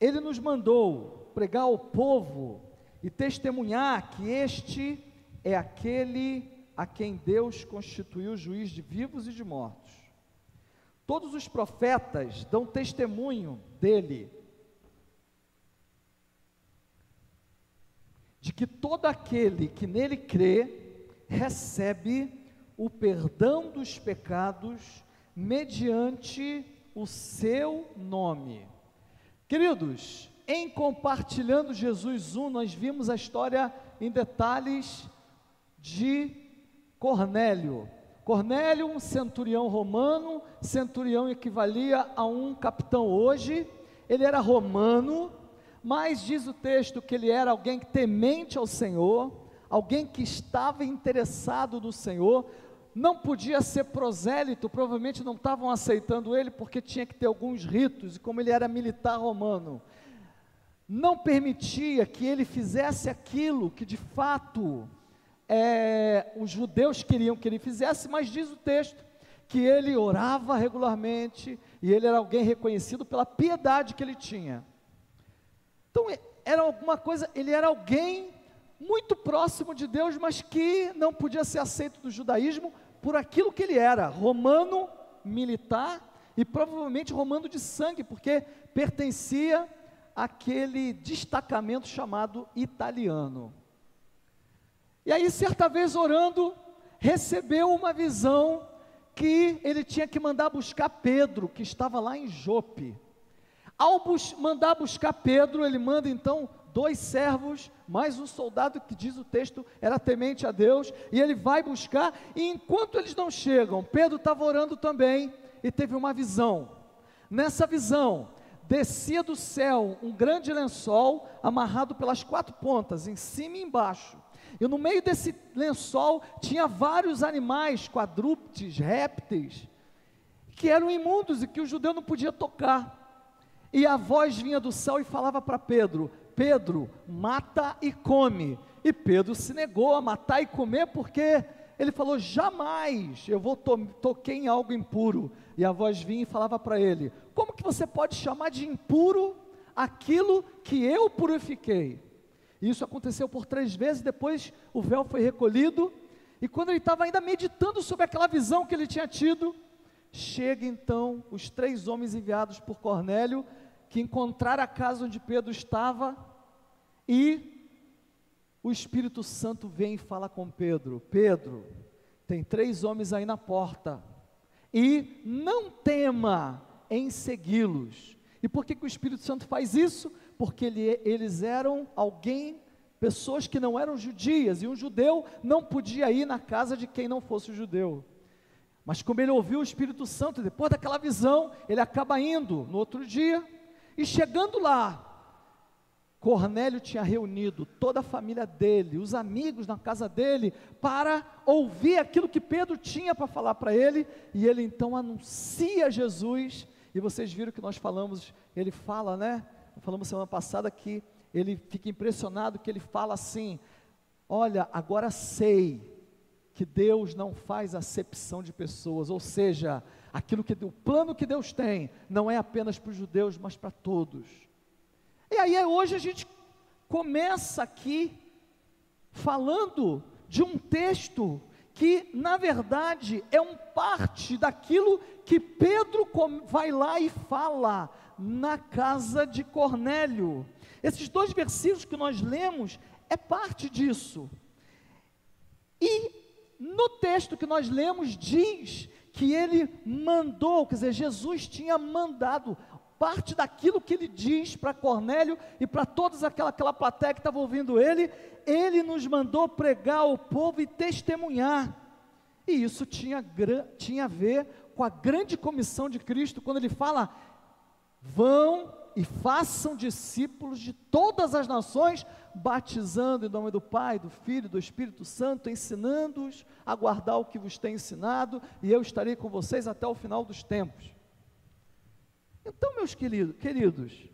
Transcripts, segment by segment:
ele nos mandou pregar ao povo e testemunhar que este é aquele a quem Deus constituiu juiz de vivos e de mortos. Todos os profetas dão testemunho dele, de que todo aquele que nele crê recebe o perdão dos pecados mediante o seu nome. Queridos, em compartilhando Jesus 1, nós vimos a história em detalhes de Cornélio. Cornélio, um centurião romano, centurião equivalia a um capitão hoje. Ele era romano, mas diz o texto que ele era alguém temente ao Senhor, alguém que estava interessado no Senhor, não podia ser prosélito, provavelmente não estavam aceitando ele porque tinha que ter alguns ritos, e como ele era militar romano, não permitia que ele fizesse aquilo que de fato é, os judeus queriam que ele fizesse, mas diz o texto que ele orava regularmente e ele era alguém reconhecido pela piedade que ele tinha. Então, era alguma coisa, ele era alguém muito próximo de Deus, mas que não podia ser aceito do judaísmo por aquilo que ele era, romano militar e provavelmente romano de sangue, porque pertencia àquele destacamento chamado italiano. E aí, certa vez orando, recebeu uma visão que ele tinha que mandar buscar Pedro, que estava lá em Jope. Ao bus mandar buscar Pedro, ele manda então dois servos, mais um soldado que diz o texto era temente a Deus, e ele vai buscar, e enquanto eles não chegam, Pedro estava orando também e teve uma visão. Nessa visão, descia do céu um grande lençol amarrado pelas quatro pontas, em cima e embaixo. E no meio desse lençol tinha vários animais, quadrúpedes, répteis, que eram imundos e que o judeu não podia tocar. E a voz vinha do céu e falava para Pedro: Pedro, mata e come. E Pedro se negou a matar e comer porque ele falou: jamais eu vou to toquei em algo impuro. E a voz vinha e falava para ele: como que você pode chamar de impuro aquilo que eu purifiquei? Isso aconteceu por três vezes, depois o véu foi recolhido, e quando ele estava ainda meditando sobre aquela visão que ele tinha tido, chega então os três homens enviados por Cornélio, que encontraram a casa onde Pedro estava, e o Espírito Santo vem e fala com Pedro: Pedro, tem três homens aí na porta, e não tema em segui-los. E por que, que o Espírito Santo faz isso? Porque ele, eles eram alguém, pessoas que não eram judias, e um judeu não podia ir na casa de quem não fosse judeu. Mas como ele ouviu o Espírito Santo, depois daquela visão, ele acaba indo no outro dia, e chegando lá, Cornélio tinha reunido toda a família dele, os amigos na casa dele, para ouvir aquilo que Pedro tinha para falar para ele, e ele então anuncia Jesus, e vocês viram que nós falamos, ele fala, né? Falamos semana passada que ele fica impressionado que ele fala assim: Olha, agora sei que Deus não faz acepção de pessoas, ou seja, aquilo que o plano que Deus tem não é apenas para os judeus, mas para todos. E aí hoje a gente começa aqui falando de um texto que na verdade é um parte daquilo que Pedro vai lá e fala na casa de Cornélio. Esses dois versículos que nós lemos é parte disso. E no texto que nós lemos diz que ele mandou, quer dizer, Jesus tinha mandado parte daquilo que ele diz para Cornélio e para toda aquela, aquela plateia que estava ouvindo ele, ele nos mandou pregar ao povo e testemunhar. E isso tinha, tinha a ver com a grande comissão de Cristo, quando ele fala: vão e façam discípulos de todas as nações, batizando em nome do Pai, do Filho do Espírito Santo, ensinando-os a guardar o que vos tem ensinado, e eu estarei com vocês até o final dos tempos. Então, meus queridos, queridos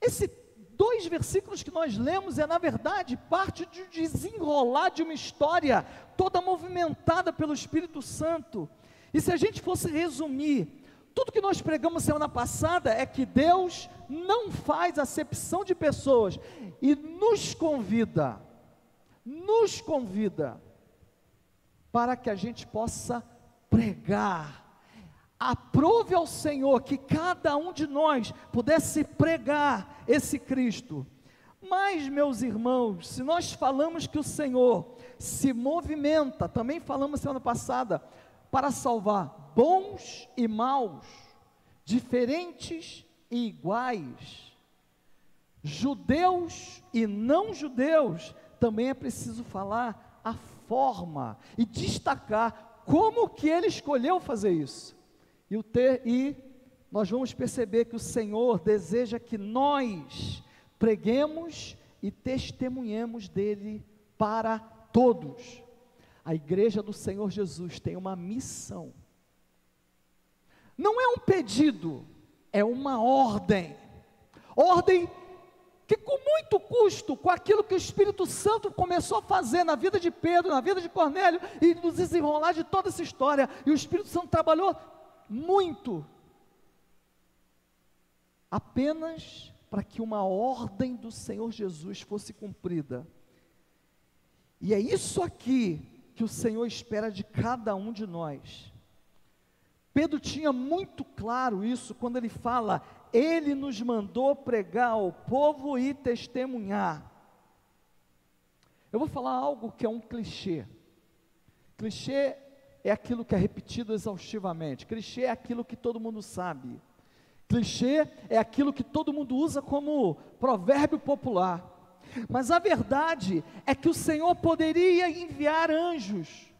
esse dois versículos que nós lemos é, na verdade, parte de desenrolar de uma história toda movimentada pelo Espírito Santo. E se a gente fosse resumir tudo que nós pregamos semana passada é que Deus não faz acepção de pessoas e nos convida, nos convida para que a gente possa pregar. Aprove ao Senhor que cada um de nós pudesse pregar esse Cristo. Mas, meus irmãos, se nós falamos que o Senhor se movimenta, também falamos semana passada, para salvar bons e maus, diferentes e iguais, judeus e não judeus, também é preciso falar a forma e destacar como que ele escolheu fazer isso. E, o ter, e nós vamos perceber que o Senhor deseja que nós preguemos e testemunhemos dele para todos. A igreja do Senhor Jesus tem uma missão. Não é um pedido, é uma ordem. Ordem que com muito custo, com aquilo que o Espírito Santo começou a fazer na vida de Pedro, na vida de Cornélio, e nos desenrolar de toda essa história, e o Espírito Santo trabalhou muito, apenas para que uma ordem do Senhor Jesus fosse cumprida. E é isso aqui que o Senhor espera de cada um de nós. Pedro tinha muito claro isso quando ele fala: Ele nos mandou pregar ao povo e testemunhar. Eu vou falar algo que é um clichê. Clichê é aquilo que é repetido exaustivamente. Clichê é aquilo que todo mundo sabe. Clichê é aquilo que todo mundo usa como provérbio popular. Mas a verdade é que o Senhor poderia enviar anjos,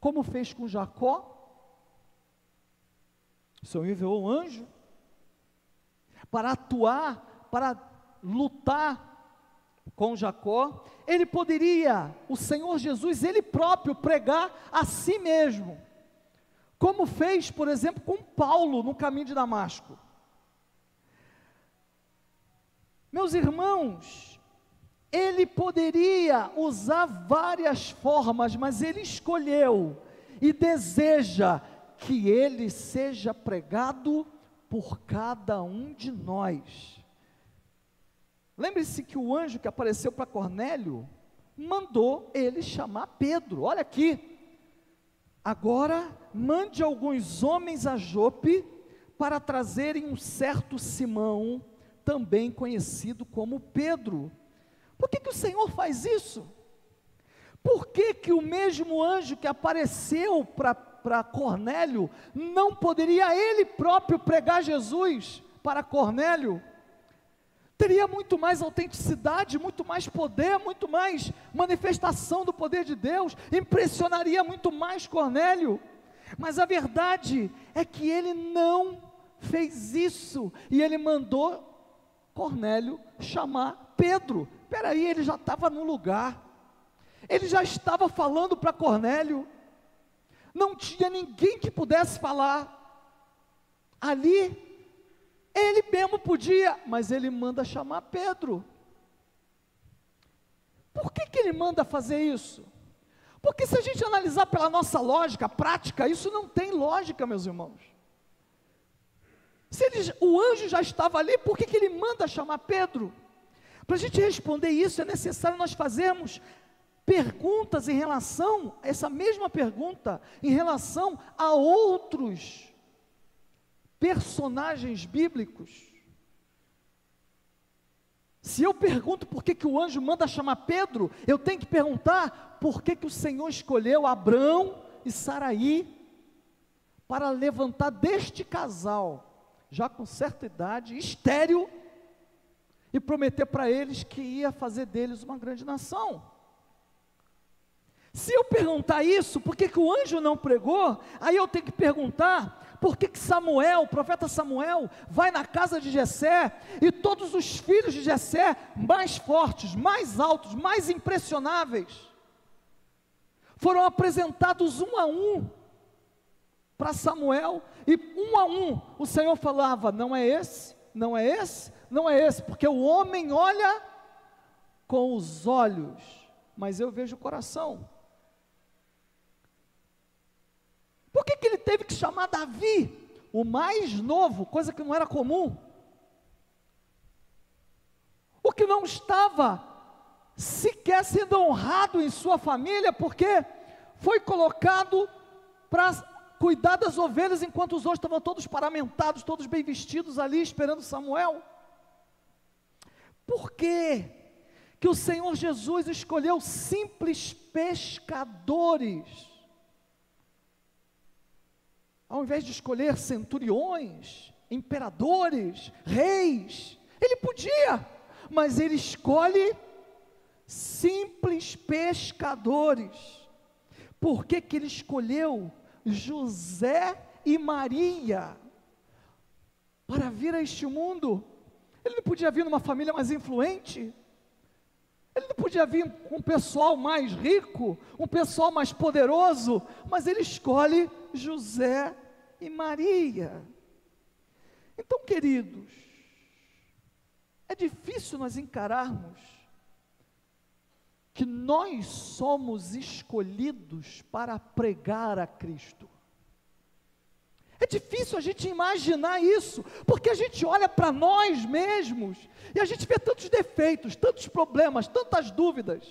como fez com Jacó. O Senhor enviou um anjo para atuar, para lutar com Jacó. Ele poderia, o Senhor Jesus, ele próprio, pregar a si mesmo, como fez, por exemplo, com Paulo no caminho de Damasco. Meus irmãos, ele poderia usar várias formas, mas ele escolheu e deseja que ele seja pregado por cada um de nós. Lembre-se que o anjo que apareceu para Cornélio mandou ele chamar Pedro. Olha aqui. Agora mande alguns homens a Jope para trazerem um certo Simão, também conhecido como Pedro por que, que o Senhor faz isso? Por que, que o mesmo anjo que apareceu para Cornélio não poderia ele próprio pregar Jesus para Cornélio? Teria muito mais autenticidade, muito mais poder, muito mais manifestação do poder de Deus, impressionaria muito mais Cornélio. Mas a verdade é que ele não fez isso, e ele mandou Cornélio chamar Pedro Espera aí, ele já estava no lugar. Ele já estava falando para Cornélio. Não tinha ninguém que pudesse falar. Ali, ele mesmo podia, mas ele manda chamar Pedro. Por que, que ele manda fazer isso? Porque se a gente analisar pela nossa lógica prática, isso não tem lógica, meus irmãos. Se ele, o anjo já estava ali, por que, que ele manda chamar Pedro? Para a gente responder isso, é necessário nós fazermos perguntas em relação, essa mesma pergunta, em relação a outros personagens bíblicos. Se eu pergunto por que, que o anjo manda chamar Pedro, eu tenho que perguntar por que, que o Senhor escolheu Abraão e Saraí para levantar deste casal, já com certa idade, estéril, e prometer para eles que ia fazer deles uma grande nação. Se eu perguntar isso, por que, que o anjo não pregou? Aí eu tenho que perguntar, por que, Samuel, o profeta Samuel, vai na casa de Jessé e todos os filhos de Jessé, mais fortes, mais altos, mais impressionáveis, foram apresentados um a um para Samuel, e um a um o Senhor falava: não é esse, não é esse, não é esse, porque o homem olha com os olhos, mas eu vejo o coração. Por que, que ele teve que chamar Davi? o mais novo, coisa que não era comum, o que não estava sequer sendo honrado em sua família, porque foi colocado para cuidar das ovelhas enquanto os outros estavam todos paramentados, todos bem vestidos ali, esperando Samuel. Por quê? que o Senhor Jesus escolheu simples pescadores, ao invés de escolher centuriões, imperadores, reis, ele podia, mas ele escolhe simples pescadores. Por que, que ele escolheu José e Maria para vir a este mundo? Ele não podia vir numa família mais influente? Ele não podia vir com um pessoal mais rico, um pessoal mais poderoso, mas ele escolhe José e Maria. Então, queridos, é difícil nós encararmos que nós somos escolhidos para pregar a Cristo. É difícil a gente imaginar isso, porque a gente olha para nós mesmos e a gente vê tantos defeitos, tantos problemas, tantas dúvidas.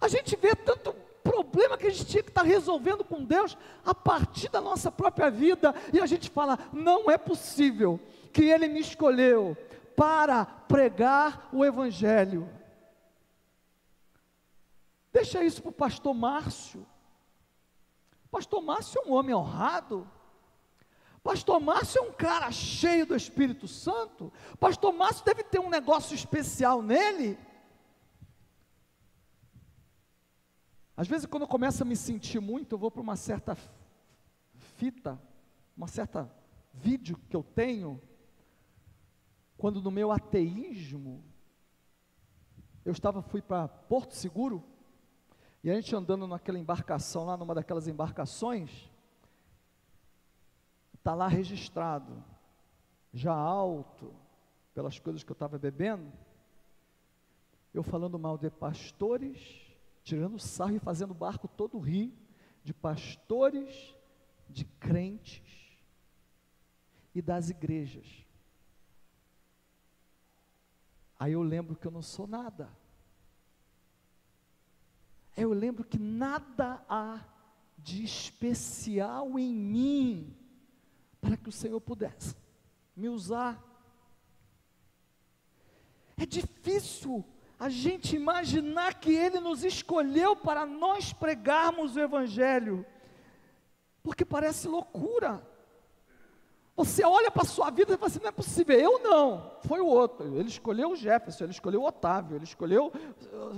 A gente vê tanto problema que a gente tinha que estar resolvendo com Deus a partir da nossa própria vida e a gente fala: não é possível que Ele me escolheu para pregar o Evangelho. Deixa isso para o pastor Márcio. Pastor Márcio é um homem honrado. Pastor Márcio é um cara cheio do Espírito Santo. Pastor Márcio deve ter um negócio especial nele. Às vezes, quando eu começo a me sentir muito, eu vou para uma certa fita, uma certa vídeo que eu tenho, quando no meu ateísmo, eu estava, fui para Porto Seguro, e a gente andando naquela embarcação, lá numa daquelas embarcações, está lá registrado, já alto, pelas coisas que eu estava bebendo, eu falando mal de pastores, tirando sarro e fazendo barco todo rir, de pastores, de crentes e das igrejas. Aí eu lembro que eu não sou nada. Eu lembro que nada há de especial em mim para que o Senhor pudesse me usar. É difícil a gente imaginar que Ele nos escolheu para nós pregarmos o Evangelho, porque parece loucura. Você olha para a sua vida e fala assim: não é possível, eu não, foi o outro. Ele escolheu o Jefferson, ele escolheu o Otávio, ele escolheu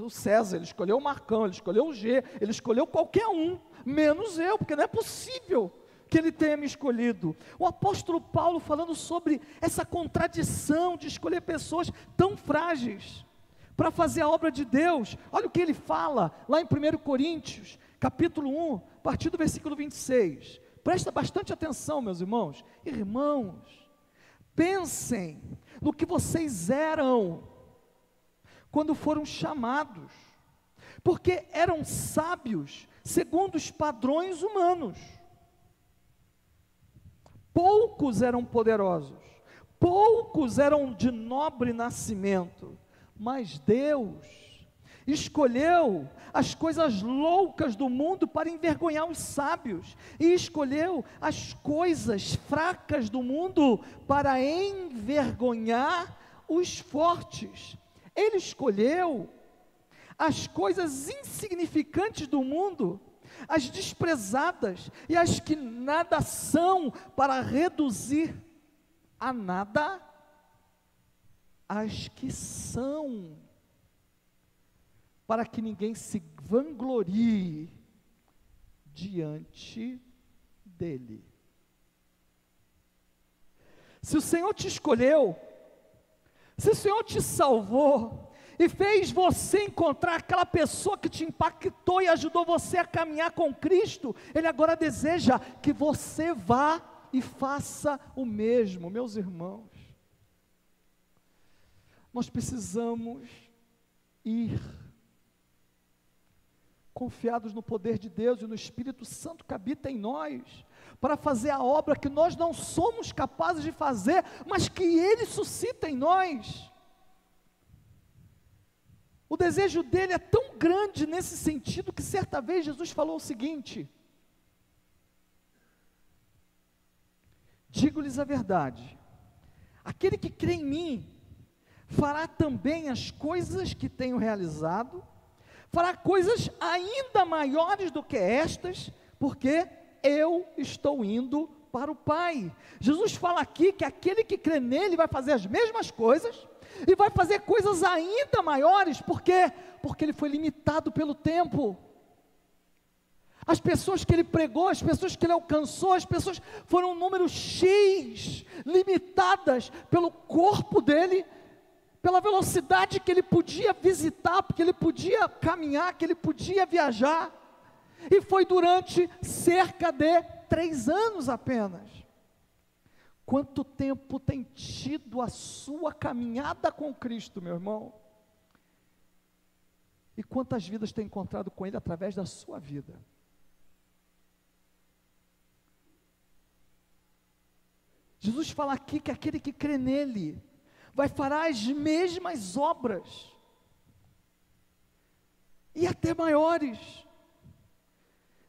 o César, ele escolheu o Marcão, ele escolheu o G, ele escolheu qualquer um, menos eu, porque não é possível que ele tenha me escolhido. O apóstolo Paulo falando sobre essa contradição de escolher pessoas tão frágeis para fazer a obra de Deus. Olha o que ele fala lá em 1 Coríntios, capítulo 1, a partir do versículo 26. Presta bastante atenção, meus irmãos. Irmãos, pensem no que vocês eram quando foram chamados, porque eram sábios segundo os padrões humanos poucos eram poderosos, poucos eram de nobre nascimento, mas Deus escolheu as coisas loucas do mundo para envergonhar os sábios, e escolheu as coisas fracas do mundo para envergonhar os fortes. Ele escolheu as coisas insignificantes do mundo as desprezadas e as que nada são, para reduzir a nada as que são, para que ninguém se vanglorie diante dele. Se o Senhor te escolheu, se o Senhor te salvou, e fez você encontrar aquela pessoa que te impactou e ajudou você a caminhar com Cristo, Ele agora deseja que você vá e faça o mesmo, meus irmãos. Nós precisamos ir confiados no poder de Deus e no Espírito Santo que habita em nós, para fazer a obra que nós não somos capazes de fazer, mas que Ele suscita em nós. O desejo dele é tão grande nesse sentido que certa vez Jesus falou o seguinte: Digo-lhes a verdade, aquele que crê em mim, fará também as coisas que tenho realizado, fará coisas ainda maiores do que estas, porque eu estou indo para o Pai. Jesus fala aqui que aquele que crê nele vai fazer as mesmas coisas e vai fazer coisas ainda maiores, por quê? Porque ele foi limitado pelo tempo. As pessoas que ele pregou, as pessoas que ele alcançou, as pessoas foram um número X, limitadas pelo corpo dele, pela velocidade que ele podia visitar, porque ele podia caminhar, que ele podia viajar. E foi durante cerca de três anos apenas. Quanto tempo tem tido a sua caminhada com Cristo, meu irmão? E quantas vidas tem encontrado com Ele através da sua vida? Jesus fala aqui que aquele que crê nele vai fará as mesmas obras, e até maiores.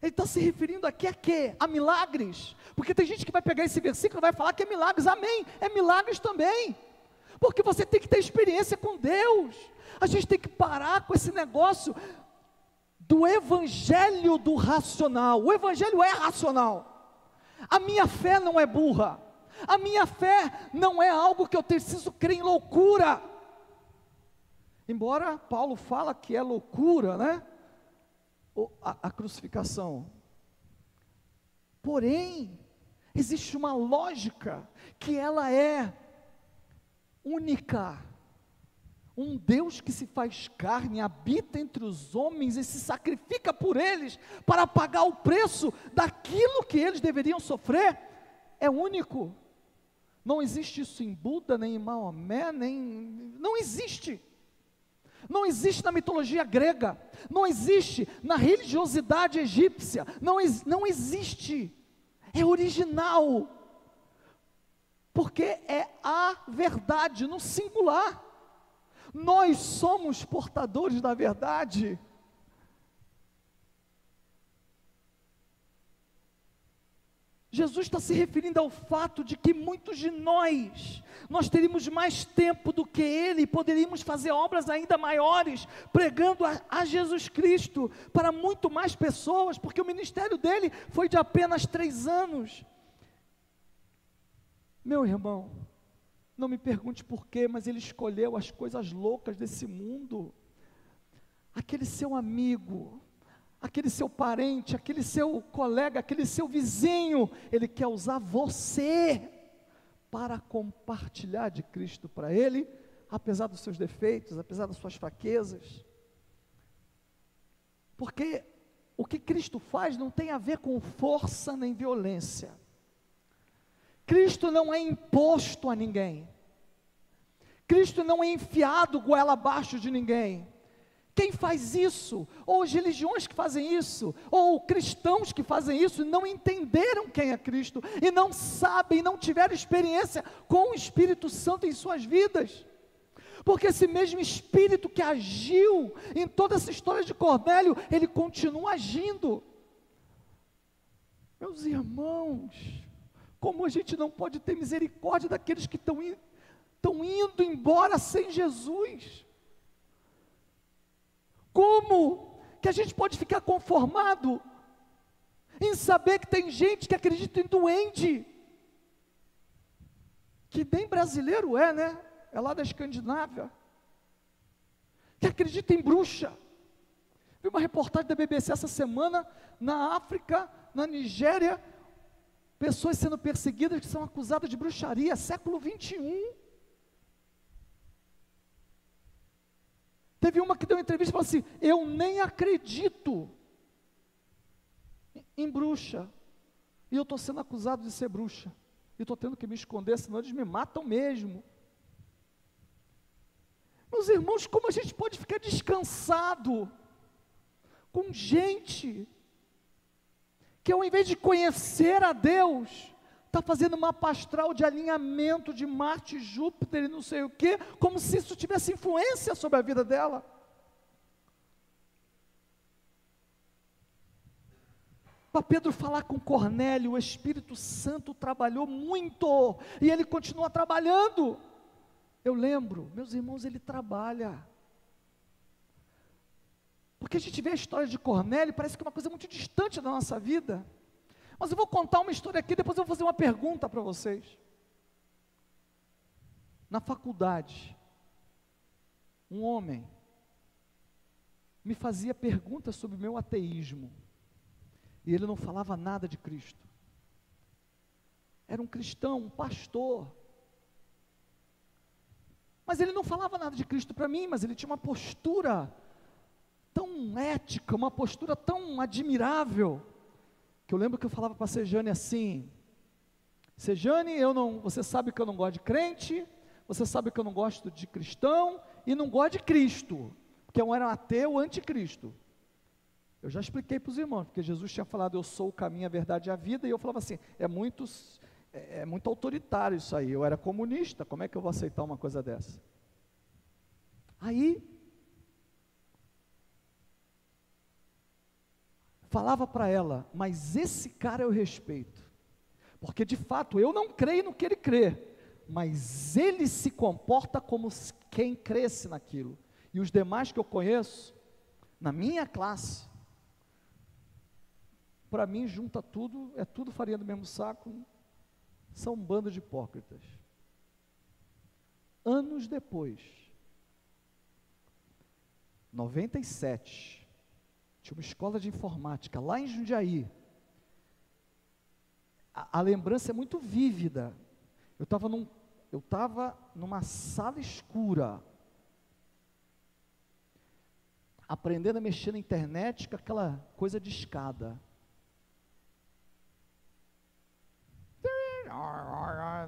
Ele está se referindo aqui a quê? A milagres. Porque tem gente que vai pegar esse versículo e vai falar que é milagres. Amém. É milagres também. Porque você tem que ter experiência com Deus. A gente tem que parar com esse negócio do evangelho do racional. O evangelho é racional. A minha fé não é burra. A minha fé não é algo que eu preciso crer em loucura. Embora Paulo fala que é loucura, né? A, a crucificação. Porém, existe uma lógica que ela é única. Um Deus que se faz carne, habita entre os homens e se sacrifica por eles para pagar o preço daquilo que eles deveriam sofrer, é único. Não existe isso em Buda, nem em Maomé, nem. Não existe. Não existe na mitologia grega, não existe na religiosidade egípcia, não, não existe. É original, porque é a verdade no singular. Nós somos portadores da verdade. Jesus está se referindo ao fato de que muitos de nós, nós teríamos mais tempo do que Ele, poderíamos fazer obras ainda maiores, pregando a, a, Jesus Cristo para muito mais pessoas, porque o ministério dele foi de apenas três anos. Meu irmão, não me pergunte porquê, mas ele escolheu as coisas loucas desse mundo. Aquele seu amigo, aquele seu parente, aquele seu colega, aquele seu vizinho, ele quer usar você para compartilhar de Cristo para ele, apesar dos seus defeitos, apesar das suas fraquezas. Porque o que Cristo faz não tem a ver com força nem violência. Cristo não é imposto a ninguém. Cristo não é enfiado goela abaixo de ninguém. Quem faz isso? Ou as religiões que fazem isso, ou cristãos que fazem isso, não entenderam quem é Cristo e não sabem, não tiveram experiência com o Espírito Santo em suas vidas. Porque esse mesmo Espírito que agiu em toda essa história de Cornélio, ele continua agindo. Meus irmãos, como a gente não pode ter misericórdia daqueles que estão indo embora sem Jesus? Como que a gente pode ficar conformado em saber que tem gente que acredita em doente, que nem brasileiro é, né? É lá da Escandinávia, que acredita em bruxa. Vi uma reportagem da BBC essa semana, na África, na Nigéria, pessoas sendo perseguidas que são acusadas de bruxaria, século 21. Teve uma que deu entrevista e falou assim: Eu nem acredito em bruxa. E eu estou sendo acusado de ser bruxa. E estou tendo que me esconder, senão eles me matam mesmo. Meus irmãos, como a gente pode ficar descansado com gente que ao invés de conhecer a Deus, está fazendo uma astral de alinhamento de Marte, Júpiter e não sei o que, como se isso tivesse influência sobre a vida dela. Para Pedro falar com Cornélio, o Espírito Santo trabalhou muito e ele continua trabalhando. Eu lembro, meus irmãos, ele trabalha. Porque a gente vê a história de Cornélio, parece que é uma coisa muito distante da nossa vida. Mas eu vou contar uma história aqui, depois eu vou fazer uma pergunta para vocês. Na faculdade, um homem me fazia perguntas sobre o meu ateísmo. E ele não falava nada de Cristo. Era um cristão, um pastor. Mas ele não falava nada de Cristo para mim, mas ele tinha uma postura tão ética, uma postura tão admirável, que eu lembro que eu falava para a Sejane assim: Sejane, eu não, você sabe que eu não gosto de crente, você sabe que eu não gosto de cristão e não gosto de Cristo, porque eu era um ateu anticristo. Eu já expliquei para os irmãos, porque Jesus tinha falado, eu sou o caminho, a verdade e a vida, e eu falava assim, é muito, é, é muito autoritário isso aí, eu era comunista, como é que eu vou aceitar uma coisa dessa? Aí, falava para ela, mas esse cara eu respeito, porque de fato eu não creio no que ele crê, mas ele se comporta como quem cresce naquilo, e os demais que eu conheço, na minha classe, para mim junta tudo, é tudo farinha do mesmo saco, são um bando de hipócritas. Anos depois, 97, tinha uma escola de informática lá em Jundiaí. A, a lembrança é muito vívida. Eu estava num, eu estava numa sala escura, aprendendo a mexer na internet com aquela coisa de escada.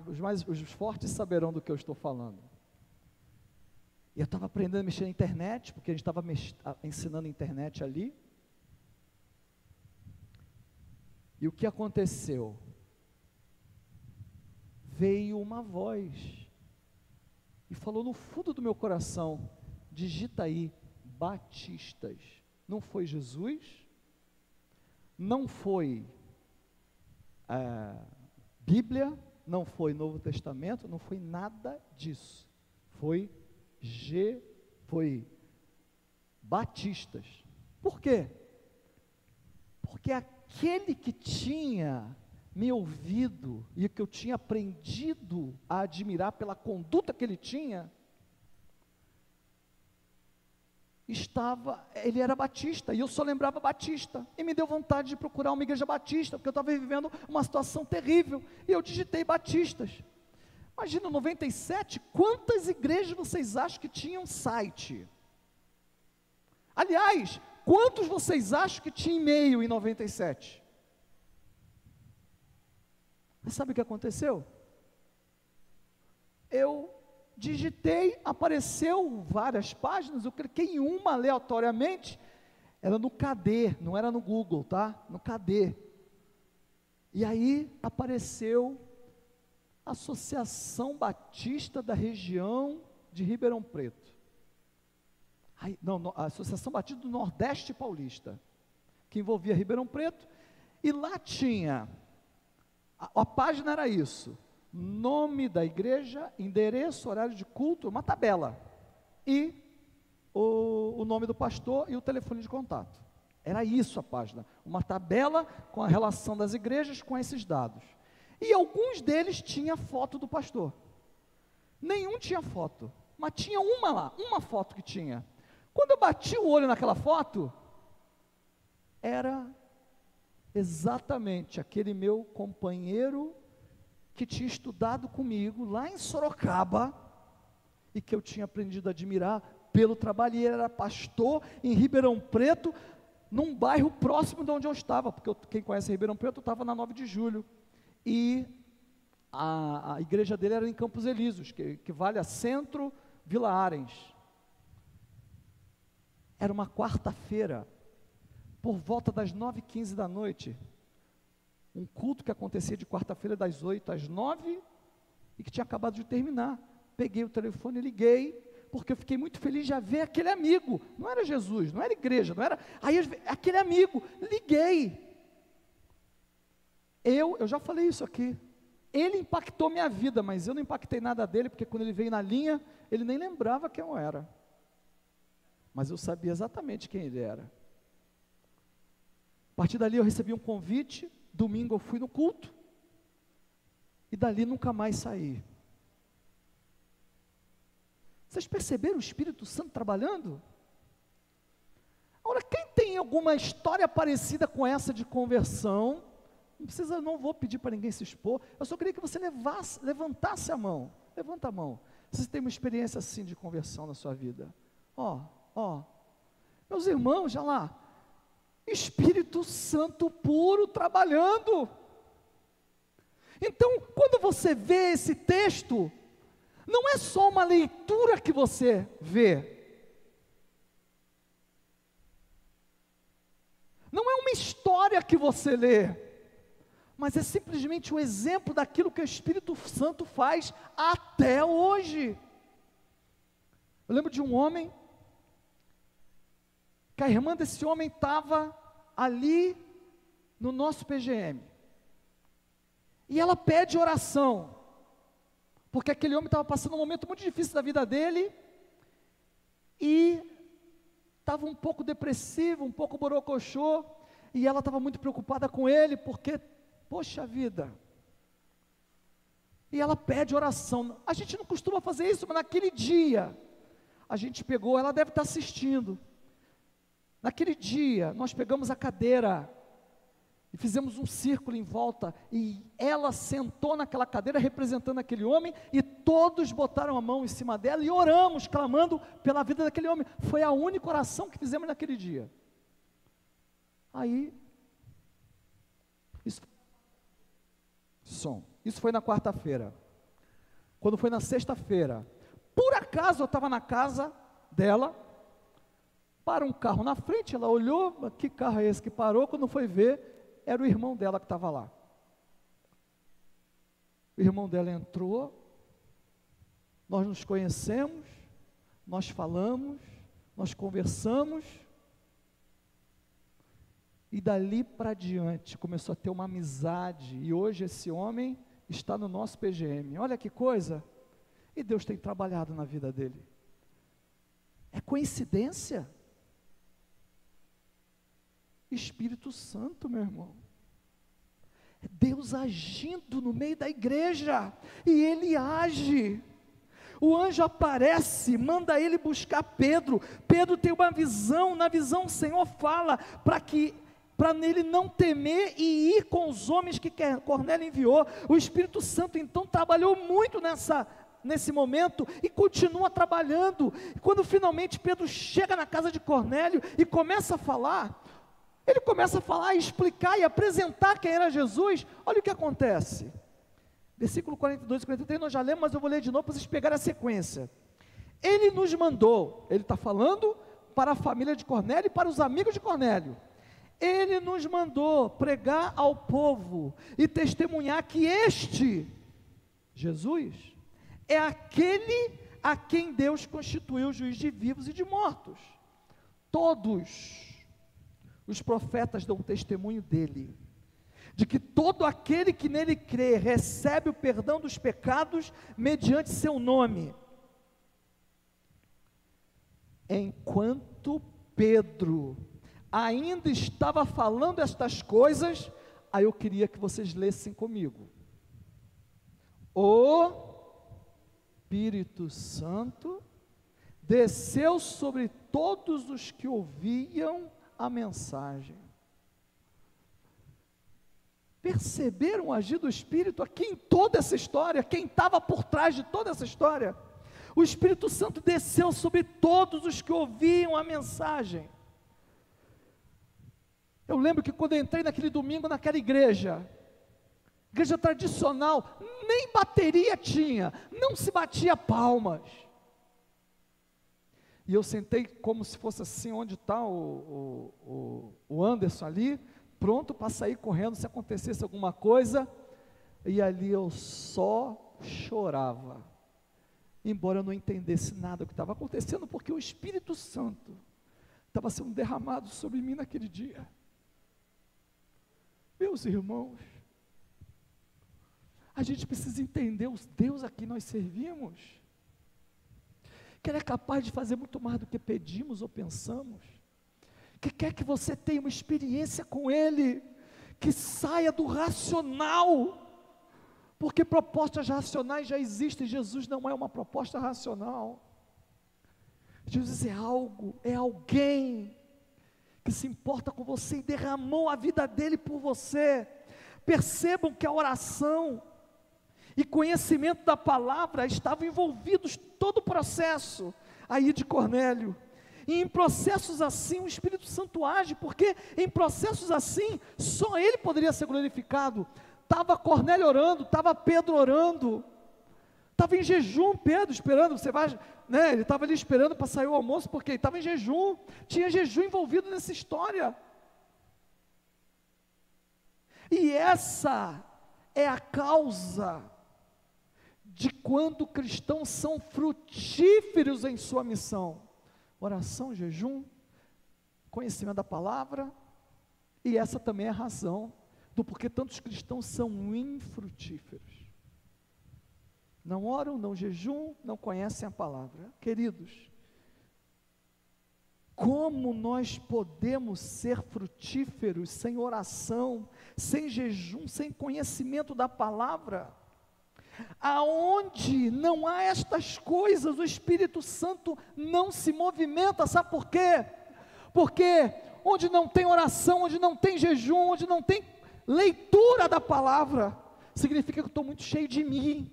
Os, mais, os fortes saberão do que eu estou falando. E eu estava aprendendo a mexer na internet, porque a gente estava ensinando internet ali. E o que aconteceu? Veio uma voz e falou no fundo do meu coração: digita aí, Batistas. Não foi Jesus, não foi. É, Bíblia, não foi Novo Testamento, não foi nada disso. Foi G, foi batistas. Por quê? Porque aquele que tinha me ouvido e que eu tinha aprendido a admirar pela conduta que ele tinha, estava, ele era batista, e eu só lembrava batista, e me deu vontade de procurar uma igreja batista, porque eu estava vivendo uma situação terrível, e eu digitei batistas. Imagina, 97, quantas igrejas vocês acham que tinham site? Aliás, quantos vocês acham que tinha e-mail em 97? Mas sabe o que aconteceu? Eu digitei, apareceu várias páginas, eu cliquei em uma aleatoriamente, era no KD, não era no Google, tá? No KD. E aí apareceu Associação Batista da região de Ribeirão Preto. Não, a Associação Batista do Nordeste Paulista, que envolvia Ribeirão Preto, e lá tinha, a, a página era isso, nome da igreja, endereço, horário de culto, uma tabela. E o, o, nome do pastor e o telefone de contato. Era isso a página. Uma tabela com a relação das igrejas com esses dados. E alguns deles tinha foto do pastor. Nenhum tinha foto, mas tinha uma lá, uma foto que tinha. Quando eu bati o olho naquela foto, era exatamente aquele meu companheiro que tinha estudado comigo lá em Sorocaba e que eu tinha aprendido a admirar pelo trabalho. E ele era pastor em Ribeirão Preto, num bairro próximo de onde eu estava, porque eu, quem conhece Ribeirão Preto estava na 9 de julho. E a, a, igreja dele era em Campos Elíseos, que, que vale a centro Vila Arens. Era uma quarta-feira, por volta das 9h15 da noite, Um culto que acontecia de quarta-feira das oito às nove e que tinha acabado de terminar. Peguei o telefone, liguei, porque eu fiquei muito feliz de ver aquele amigo. Não era Jesus, não era igreja, não era. Aí aquele amigo, liguei. Eu, eu já falei isso aqui. Ele impactou minha vida, mas eu não impactei nada dele, porque quando ele veio na linha, ele nem lembrava quem eu era. Mas eu sabia exatamente quem ele era. A partir dali eu recebi um convite, domingo eu fui no culto, e dali nunca mais saí. Vocês perceberam o Espírito Santo trabalhando? Agora, quem tem alguma história parecida com essa de conversão, não precisa, não vou pedir para ninguém se expor. Eu só queria que você levasse, levantasse a mão. Levanta a mão. Você tem uma experiência assim de conversão na sua vida. Ó, ó. Meus irmãos, já lá. Espírito Santo puro trabalhando. Então, quando você vê esse texto, não é só uma leitura que você vê. Não é uma história que você lê mas é simplesmente um exemplo daquilo que o Espírito Santo faz até hoje. Eu lembro de um homem, que a irmã desse homem estava ali no nosso PGM, e ela pede oração, porque aquele homem estava passando um momento muito difícil da vida dele, e estava um pouco depressivo, um pouco borocochô, e ela estava muito preocupada com ele, porque Poxa vida. E ela pede oração. A gente não costuma fazer isso, mas naquele dia, a gente pegou, ela deve estar assistindo. Naquele dia, nós pegamos a cadeira e fizemos um círculo em volta, e ela sentou naquela cadeira representando aquele homem, e todos botaram a mão em cima dela e oramos, clamando pela vida daquele homem. Foi a única oração que fizemos naquele dia. Aí, isso som. Isso foi na quarta-feira. Quando foi na sexta-feira, por acaso eu estava na casa dela, para um carro na frente, ela olhou, que carro é esse que parou? Quando foi ver, era o irmão dela que estava lá. O irmão dela entrou, nós nos conhecemos, nós falamos, nós conversamos, e dali para diante começou a ter uma amizade. E hoje esse homem está no nosso PGM. Olha que coisa! E Deus tem trabalhado na vida dele. É coincidência? Espírito Santo, meu irmão. É Deus agindo no meio da igreja. E ele age. O anjo aparece, manda ele buscar Pedro. Pedro tem uma visão, na visão o Senhor fala para que para nele não temer e ir com os homens que Cornélio enviou. O Espírito Santo então trabalhou muito nessa nesse momento e continua trabalhando. Quando finalmente Pedro chega na casa de Cornélio e começa a falar, ele começa a falar, explicar e apresentar quem era Jesus. Olha o que acontece. Versículo 42 e 43 nós já lemos, mas eu vou ler de novo para vocês pegarem a sequência. Ele nos mandou, ele está falando para a família de Cornélio e para os amigos de Cornélio ele nos mandou pregar ao povo e testemunhar que este, Jesus, é aquele a quem Deus constituiu juiz de vivos e de mortos. Todos os profetas dão testemunho dele, de que todo aquele que nele crê recebe o perdão dos pecados mediante seu nome. Enquanto Pedro ainda estava falando estas coisas, aí eu queria que vocês lessem comigo. O Espírito Santo desceu sobre todos os que ouviam a mensagem. Perceberam o agir do Espírito aqui em toda essa história? Quem estava por trás de toda essa história? O Espírito Santo desceu sobre todos os que ouviam a mensagem. Eu lembro que quando eu entrei naquele domingo naquela igreja, igreja tradicional, nem bateria tinha, não se batia palmas. E eu sentei como se fosse assim, onde está o, o, o Anderson ali, pronto para sair correndo se acontecesse alguma coisa, e ali eu só chorava, embora eu não entendesse nada do que estava acontecendo, porque o Espírito Santo estava sendo derramado sobre mim naquele dia. Meus irmãos, a gente precisa entender os Deus a quem nós servimos, que Ele é capaz de fazer muito mais do que pedimos ou pensamos, que quer que você tenha uma experiência com Ele, que saia do racional, porque propostas racionais já existem, Jesus não é uma proposta racional. Jesus é algo, é alguém que se importa com você e derramou a vida dele por você. Percebam que a oração e conhecimento da palavra estavam envolvidos todo o processo aí de Cornélio. E em processos assim o Espírito Santo age, porque em processos assim só ele poderia ser glorificado. Estava Cornélio orando, estava Pedro orando, estava em jejum Pedro esperando, você vai, né, ele estava ali esperando para sair o almoço, porque estava em jejum, tinha jejum envolvido nessa história. E essa é a causa quando cristãos são frutíferos em sua missão. Oração, jejum, conhecimento da palavra, e essa também é a razão do porquê tantos cristãos são infrutíferos. Não oram, não jejum, não conhecem a palavra. Queridos, como nós podemos ser frutíferos sem oração, sem jejum, sem conhecimento da palavra? Aonde não há estas coisas, o Espírito Santo não se movimenta, sabe por quê? Porque onde não tem oração, onde não tem jejum, onde não tem leitura da palavra, significa que eu estou muito cheio de mim.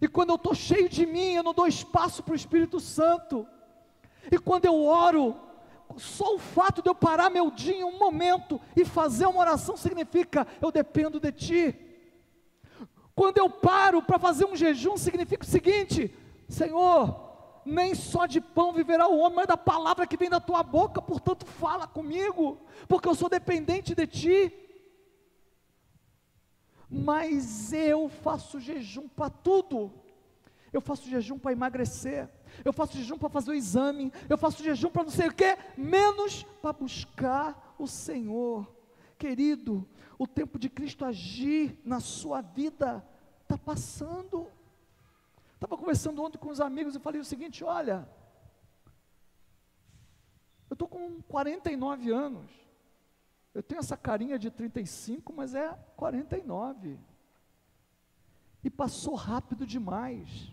E quando eu estou cheio de mim, eu não dou espaço para o Espírito Santo. E quando eu oro, só o fato de eu parar meu dia em um momento e fazer uma oração significa eu dependo de Ti. Quando eu paro para fazer um jejum, significa o seguinte: Senhor, nem só de pão viverá o homem, mas da palavra que vem da tua boca, portanto, fala comigo, porque eu sou dependente de ti. Mas eu faço jejum para tudo. Eu faço jejum para emagrecer, eu faço jejum para fazer o exame, eu faço jejum para não sei o que, menos para buscar o Senhor. Querido, o tempo de Cristo agir na sua vida está passando. Estava conversando ontem com os amigos e falei o seguinte: olha, eu estou com 49 anos, eu tenho essa carinha de 35, mas é 49. E passou rápido demais.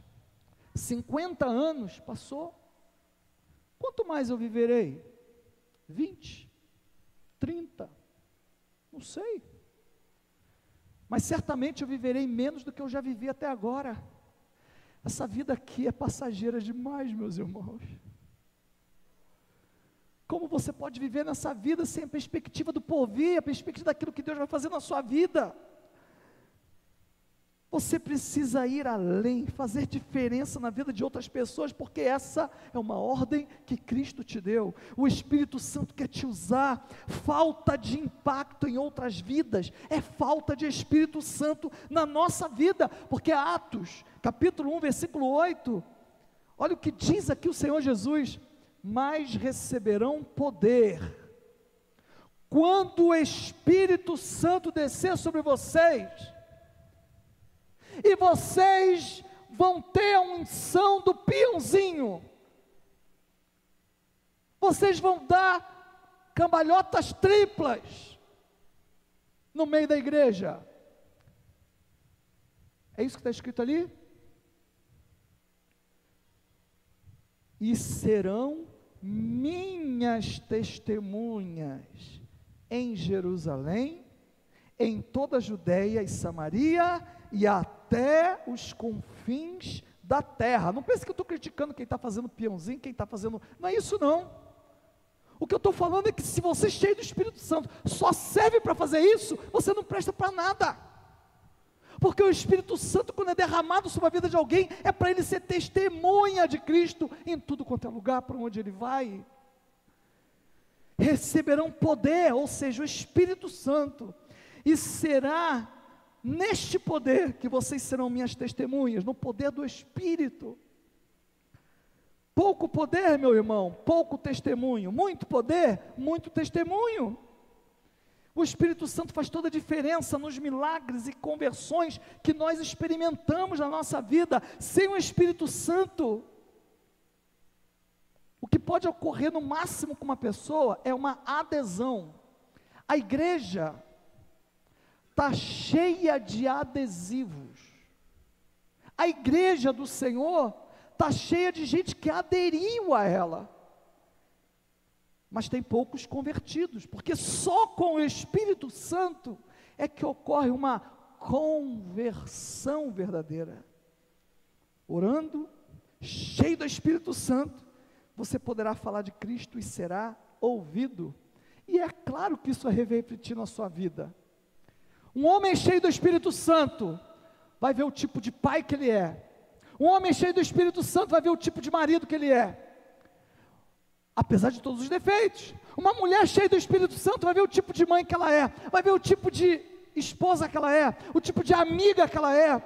50 anos passou. Quanto mais eu viverei? 20? 30? Não sei. Mas certamente eu viverei menos do que eu já vivi até agora. Essa vida aqui é passageira demais, meus irmãos. Como você pode viver nessa vida sem a perspectiva do porvir, a perspectiva daquilo que Deus vai fazer na sua vida? Você precisa ir além, fazer diferença na vida de outras pessoas, porque essa é uma ordem que Cristo te deu. O Espírito Santo quer te usar. Falta de impacto em outras vidas é falta de Espírito Santo na nossa vida, porque Atos, capítulo 1, versículo 8, olha o que diz aqui o Senhor Jesus: Mas receberão poder quando o Espírito Santo descer sobre vocês e vocês vão ter a unção do peãozinho. Vocês vão dar cambalhotas triplas no meio da igreja. É isso que está escrito ali? E serão minhas testemunhas em Jerusalém, em toda a Judéia e Samaria e até os confins da terra. Não pense que eu estou criticando quem está fazendo peãozinho, quem está fazendo. Não é isso não. O que eu estou falando é que se você é cheio do Espírito Santo só serve para fazer isso, você não presta para nada. Porque o Espírito Santo, quando é derramado sobre a vida de alguém, é para ele ser testemunha de Cristo em tudo quanto é lugar, para onde ele vai. receberão poder, ou seja, o Espírito Santo, e será neste poder que vocês serão minhas testemunhas, no poder do Espírito. Pouco poder, meu irmão, pouco testemunho. Muito poder, muito testemunho. O Espírito Santo faz toda a diferença nos milagres e conversões que nós experimentamos na nossa vida. Sem o Espírito Santo, o que pode ocorrer no máximo com uma pessoa é uma adesão. A igreja está cheia de adesivos. A igreja do Senhor está cheia de gente que aderiu a ela. Mas tem poucos convertidos, porque só com o Espírito Santo é que ocorre uma conversão verdadeira. Orando, cheio do Espírito Santo, você poderá falar de Cristo e será ouvido. E é claro que isso vai refletir na sua vida. Um homem cheio do Espírito Santo vai ver o tipo de pai que ele é, um homem cheio do Espírito Santo vai ver o tipo de marido que ele é. Apesar de todos os defeitos. Uma mulher cheia do Espírito Santo vai ver o tipo de mãe que ela é, vai ver o tipo de esposa que ela é, o tipo de amiga que ela é.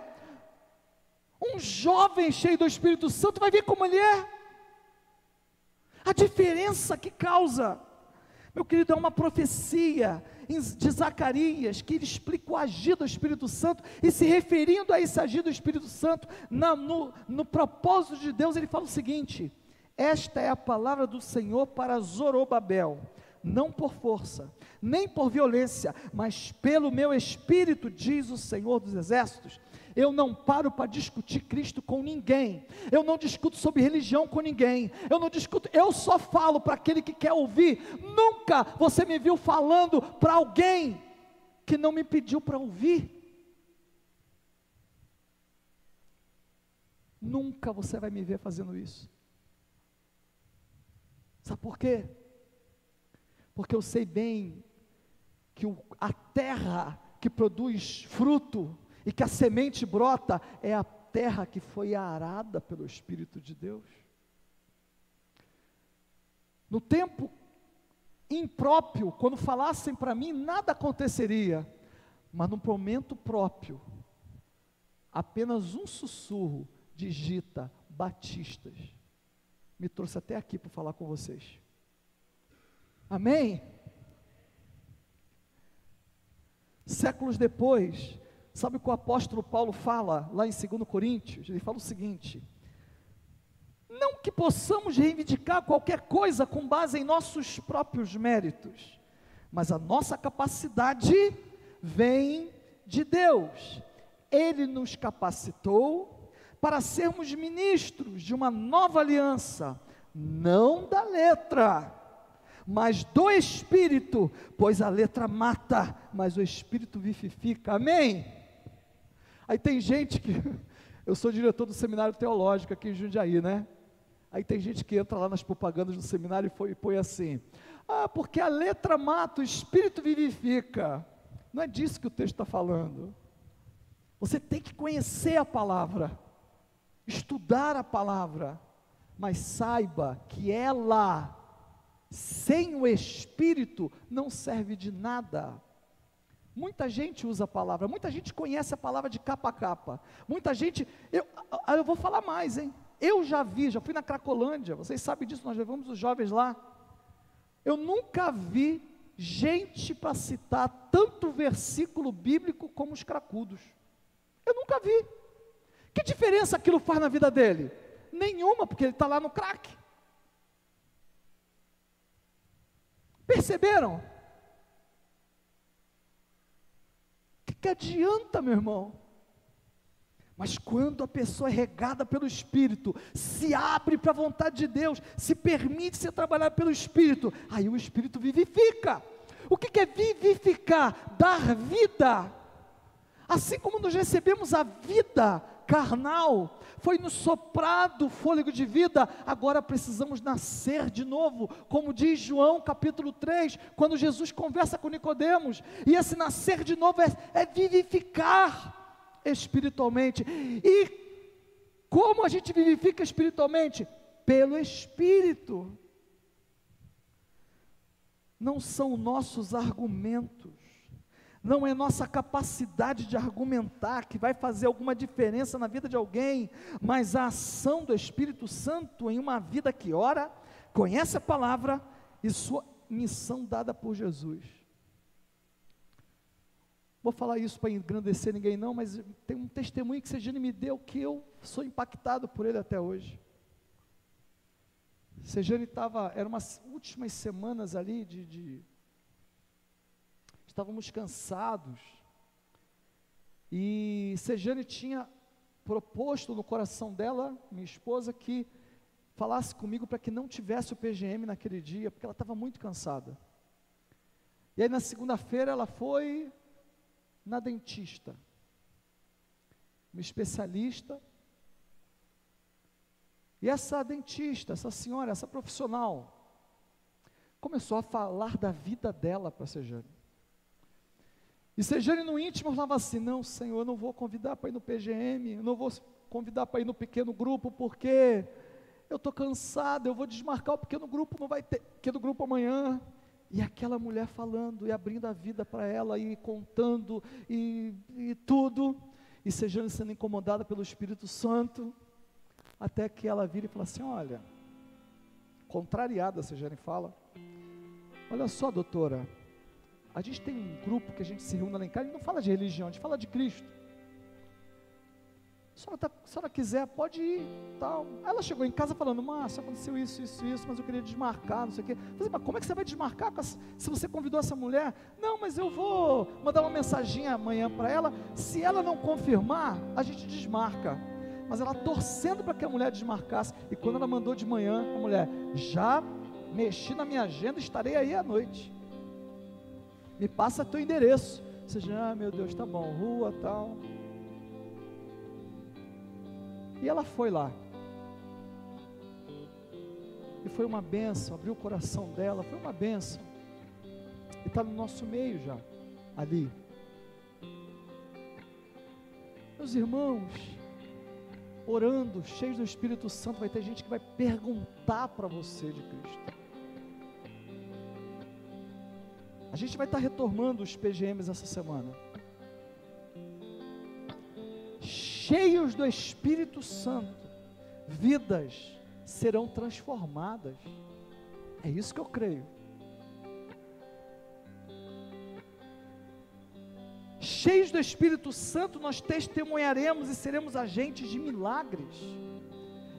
Um jovem cheio do Espírito Santo vai ver como ele é. A diferença que causa. Meu querido, é uma profecia de Zacarias, que ele explica o agir do Espírito Santo, e se referindo a esse agir do Espírito Santo, na, no, no propósito de Deus, ele fala o seguinte: Esta é a palavra do Senhor para Zorobabel, não por força, nem por violência, mas pelo meu espírito, diz o Senhor dos Exércitos. Eu não paro para discutir Cristo com ninguém. Eu não discuto sobre religião com ninguém. Eu não discuto, eu só falo para aquele que quer ouvir. Nunca você me viu falando para alguém que não me pediu para ouvir. Nunca você vai me ver fazendo isso. Sabe por quê? Porque eu sei bem que o, a terra que produz fruto e que a semente brota é a terra que foi arada pelo Espírito de Deus. No tempo impróprio, quando falassem para mim, nada aconteceria, mas no momento próprio, apenas um sussurro digita Batistas. Me trouxe até aqui para falar com vocês. Amém? Séculos depois, Sabe o que o apóstolo Paulo fala lá em 2 Coríntios? Ele fala o seguinte: não que possamos reivindicar qualquer coisa com base em nossos próprios méritos, mas a nossa capacidade vem de Deus. Ele nos capacitou para sermos ministros de uma nova aliança, não da letra, mas do Espírito, pois a letra mata, mas o Espírito vivifica. Amém? Aí tem gente que. Eu sou diretor do seminário teológico aqui em Jundiaí, né? Aí tem gente que entra lá nas propagandas do seminário e põe assim: Ah, porque a letra mata, o espírito vivifica. Não é disso que o texto está falando. Você tem que conhecer a palavra, estudar a palavra, mas saiba que ela, sem o espírito, não serve de nada. Muita gente usa a palavra, muita gente conhece a palavra de capa a capa. Muita gente, eu, eu vou falar mais, hein? Eu já vi, já fui na Cracolândia, vocês sabem disso, nós levamos os jovens lá. Eu nunca vi gente para citar tanto versículo bíblico como os cracudos. Eu nunca vi. Que diferença aquilo faz na vida dele? Nenhuma, porque ele está lá no crack. Perceberam? Que adianta, meu irmão? Mas quando a pessoa é regada pelo Espírito, se abre para a vontade de Deus, se permite ser trabalhado pelo Espírito, aí o Espírito vivifica. O que é vivificar? Dar vida. Assim como nós recebemos a vida carnal, foi nos soprado fôlego de vida, agora precisamos nascer de novo, como diz João capítulo 3, quando Jesus conversa com Nicodemos, e esse nascer de novo é, é vivificar espiritualmente. E como a gente vivifica espiritualmente? Pelo Espírito. não são nossos argumentos, não é nossa capacidade de argumentar que vai fazer alguma diferença na vida de alguém, mas a ação do Espírito Santo em uma vida que ora, conhece a palavra e sua missão dada por Jesus. Vou falar isso para engrandecer ninguém, não, mas tem um testemunho que Sejane me deu que eu sou impactado por ele até hoje. Sejane estava, eram umas últimas semanas ali de, de, Estávamos cansados. E Sejane tinha proposto no coração dela, minha esposa, que falasse comigo para que não tivesse o PGM naquele dia, porque ela estava muito cansada. E aí na segunda-feira ela foi na dentista, uma especialista. E essa dentista, essa senhora, essa profissional, começou a falar da vida dela para Sejane. E Sejane no íntimo falava assim: Não, Senhor, eu não vou convidar para ir no PGM, eu não vou convidar para ir no pequeno grupo, porque eu estou cansado, eu vou desmarcar o pequeno grupo, não vai ter pequeno grupo amanhã. E aquela mulher falando e abrindo a vida para ela e contando e, e tudo, e sejando sendo incomodada pelo Espírito Santo, até que ela vira e fala assim: Olha, contrariada, Sejane fala, olha só, doutora, a gente tem um grupo que a gente se reúne lá em casa, a gente não fala de religião, a gente fala de Cristo a senhora, tá, senhora quiser, pode ir. Tal. Ela chegou em casa falando, Márcio, aconteceu isso, isso, isso, mas eu queria desmarcar, não sei o quê. Falei, mas como é que você vai desmarcar se você convidou essa mulher? Não, mas eu vou mandar uma mensagem amanhã para ela. Se ela não confirmar, a gente desmarca. Mas ela torcendo para que a mulher desmarcasse. E quando ela mandou de manhã, a mulher, já mexi na minha agenda, estarei aí à noite. Me passa teu endereço. Você já, ah, meu Deus, tá bom, rua, tal. E ela foi lá. E foi uma benção, abriu o coração dela, foi uma benção. E está no nosso meio já, ali. Meus irmãos, orando, cheios do Espírito Santo, vai ter gente que vai perguntar para você de Cristo. A gente vai estar retomando os PGMs essa semana. cheios do Espírito Santo, vidas serão transformadas. É isso que eu creio. Cheios do Espírito Santo, nós testemunharemos e seremos agentes de milagres.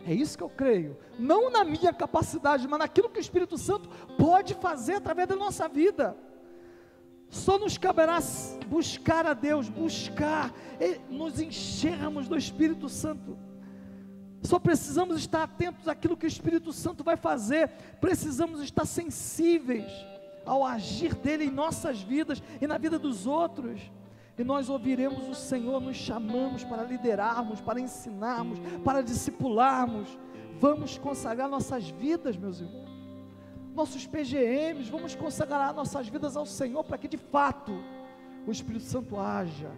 É isso que eu creio. Não na minha capacidade, mas naquilo que o Espírito Santo pode fazer através da nossa vida. Só nos caberá buscar a Deus, buscar, nos enchermos do Espírito Santo. Só precisamos estar atentos àquilo que o Espírito Santo vai fazer, precisamos estar sensíveis ao agir dele em nossas vidas e na vida dos outros. E nós ouviremos o Senhor nos chamamos para liderarmos, para ensinarmos, para discipularmos. Vamos consagrar nossas vidas, meus irmãos nossos PGMs, vamos consagrar nossas vidas ao Senhor para que de fato o Espírito Santo haja